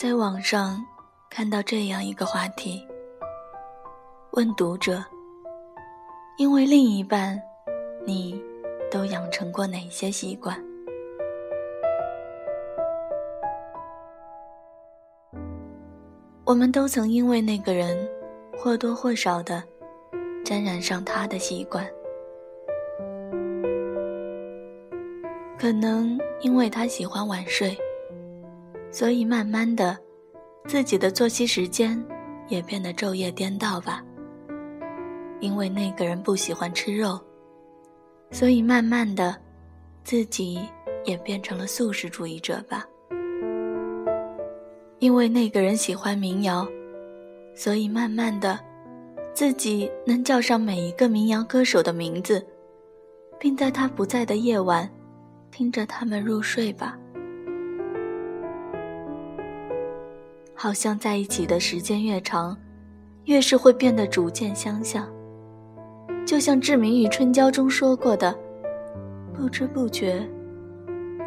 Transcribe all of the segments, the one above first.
在网上看到这样一个话题，问读者：因为另一半，你都养成过哪些习惯？我们都曾因为那个人，或多或少的沾染上他的习惯。可能因为他喜欢晚睡，所以慢慢的，自己的作息时间也变得昼夜颠倒吧。因为那个人不喜欢吃肉，所以慢慢的，自己也变成了素食主义者吧。因为那个人喜欢民谣，所以慢慢的，自己能叫上每一个民谣歌手的名字，并在他不在的夜晚。听着他们入睡吧，好像在一起的时间越长，越是会变得逐渐相像。就像《志明与春娇》中说过的，不知不觉，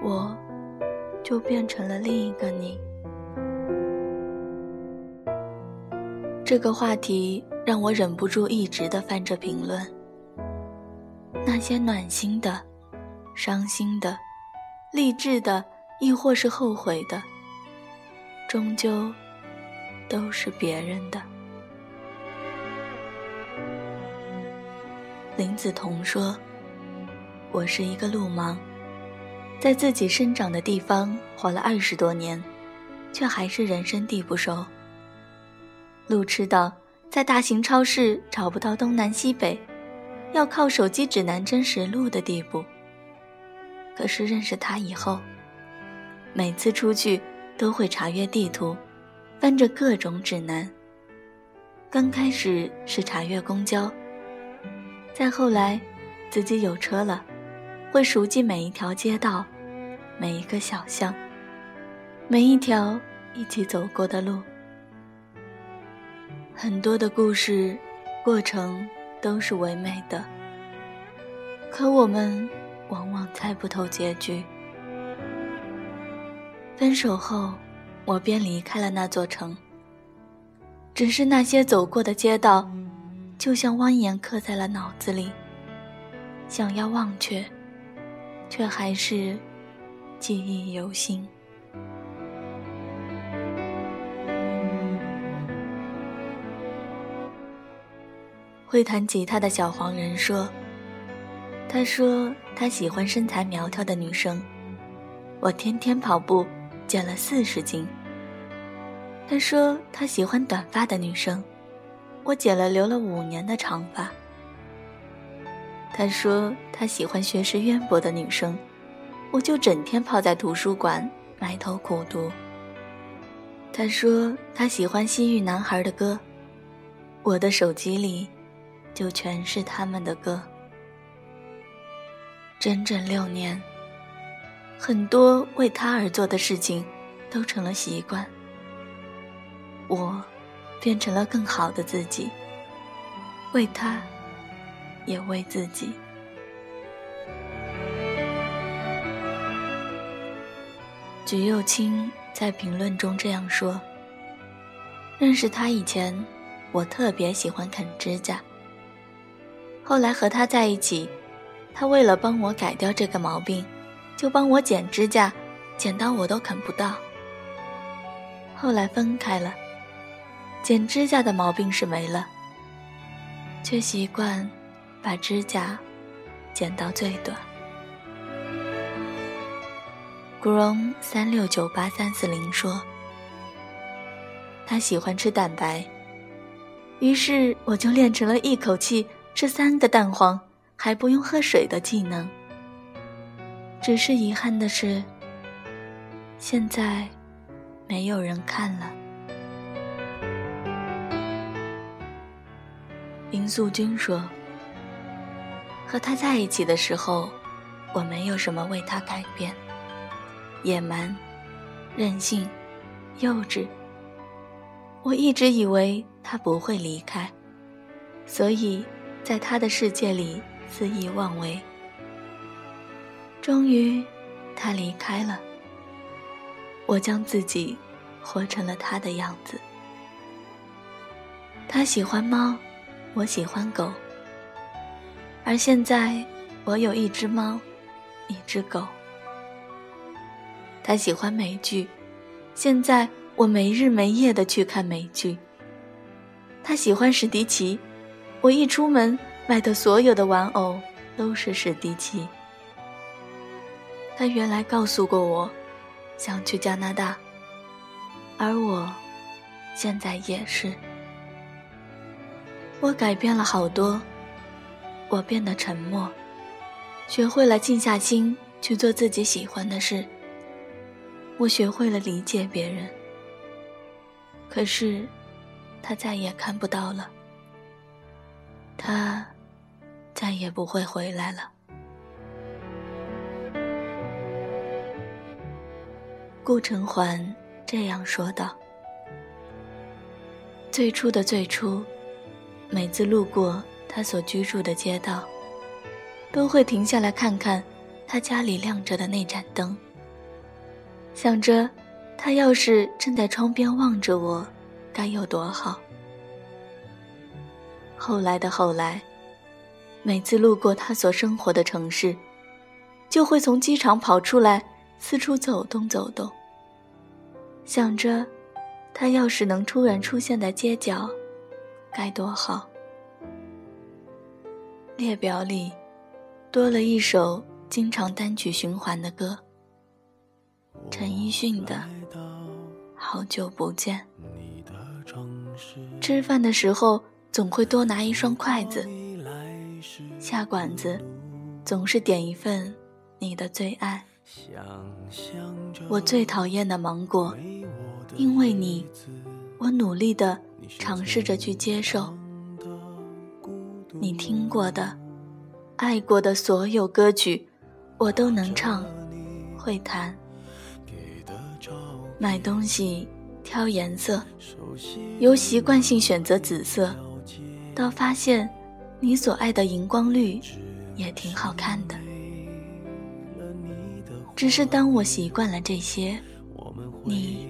我就变成了另一个你。这个话题让我忍不住一直的翻着评论，那些暖心的。伤心的、励志的，亦或是后悔的，终究都是别人的。林子彤说：“我是一个路盲，在自己生长的地方活了二十多年，却还是人生地不熟。路痴到在大型超市找不到东南西北，要靠手机指南针识路的地步。”可是认识他以后，每次出去都会查阅地图，翻着各种指南。刚开始是查阅公交，再后来自己有车了，会熟记每一条街道、每一个小巷、每一条一起走过的路。很多的故事过程都是唯美的，可我们。往往猜不透结局。分手后，我便离开了那座城。只是那些走过的街道，就像蜿蜒刻在了脑子里。想要忘却，却还是记忆犹新。会弹吉他的小黄人说。他说他喜欢身材苗条的女生，我天天跑步，减了四十斤。他说他喜欢短发的女生，我剪了留了五年的长发。他说他喜欢学识渊博的女生，我就整天泡在图书馆埋头苦读。他说他喜欢西域男孩的歌，我的手机里就全是他们的歌。整整六年，很多为他而做的事情都成了习惯。我变成了更好的自己，为他，也为自己。橘右清在评论中这样说：“认识他以前，我特别喜欢啃指甲。后来和他在一起。”他为了帮我改掉这个毛病，就帮我剪指甲，剪到我都啃不到。后来分开了，剪指甲的毛病是没了，却习惯把指甲剪到最短。古荣三六九八三四零说，他喜欢吃蛋白，于是我就练成了一口气吃三个蛋黄。还不用喝水的技能。只是遗憾的是，现在没有人看了。林素君说：“和他在一起的时候，我没有什么为他改变，野蛮、任性、幼稚。我一直以为他不会离开，所以在他的世界里。”肆意妄为，终于，他离开了。我将自己活成了他的样子。他喜欢猫，我喜欢狗。而现在，我有一只猫，一只狗。他喜欢美剧，现在我没日没夜的去看美剧。他喜欢史迪奇，我一出门买的所有的玩偶都是史迪奇。他原来告诉过我，想去加拿大，而我，现在也是。我改变了好多。我变得沉默，学会了静下心去做自己喜欢的事。我学会了理解别人，可是他再也看不到了，他再也不会回来了。顾城环这样说道：“最初的最初，每次路过。”他所居住的街道，都会停下来看看他家里亮着的那盏灯，想着他要是正在窗边望着我，该有多好。后来的后来，每次路过他所生活的城市，就会从机场跑出来四处走动走动，想着他要是能突然出现在街角，该多好。列表里多了一首经常单曲循环的歌，陈奕迅的《好久不见》。吃饭的时候总会多拿一双筷子，下馆子总是点一份你的最爱。我最讨厌的芒果，因为你，我努力的尝试着去接受。你听过的、爱过的所有歌曲，我都能唱、会弹。买东西挑颜色，由习惯性选择紫色，到发现你所爱的荧光绿也挺好看的。只是当我习惯了这些，你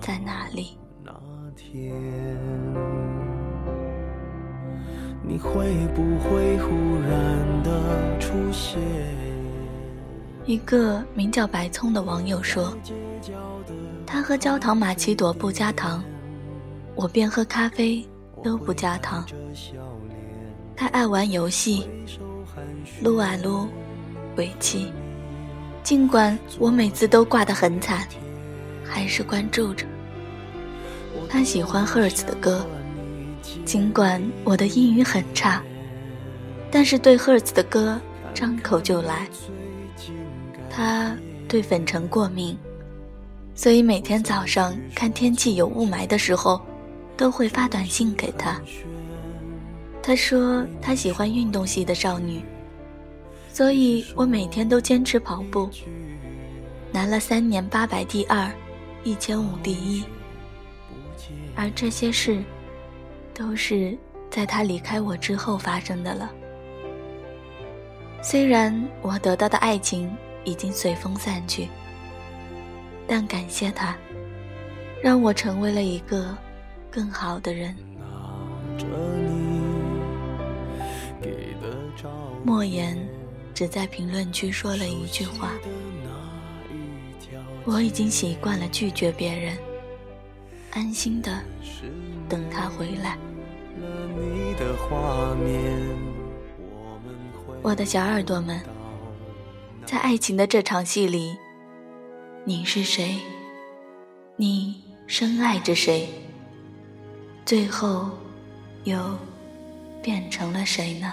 在哪里？你会不会忽然的出现？一个名叫白葱的网友说：“他喝焦糖玛奇朵不加糖，我便喝咖啡都不加糖。他爱玩游戏，撸啊撸，鬼气。尽管我每次都挂得很惨，还是关注着。他喜欢 Hurts 的歌。”尽管我的英语很差，但是对 Hertz 的歌张口就来。他对粉尘过敏，所以每天早上看天气有雾霾的时候，都会发短信给他。他说他喜欢运动系的少女，所以我每天都坚持跑步，拿了三年八百第二，一千五第一。而这些事。都是在他离开我之后发生的了。虽然我得到的爱情已经随风散去，但感谢他，让我成为了一个更好的人。莫言只在评论区说了一句话：“我已经习惯了拒绝别人，安心的等他回来。”我的小耳朵们，在爱情的这场戏里，你是谁？你深爱着谁？最后，又变成了谁呢？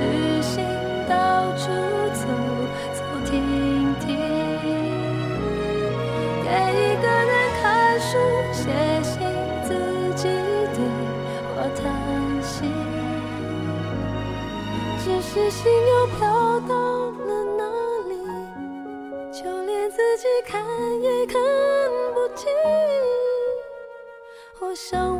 旅行，到处走走停停，给一个人看书、写信，自己对话谈心，只是心又飘到了哪里？就连自己看也看不清。我想，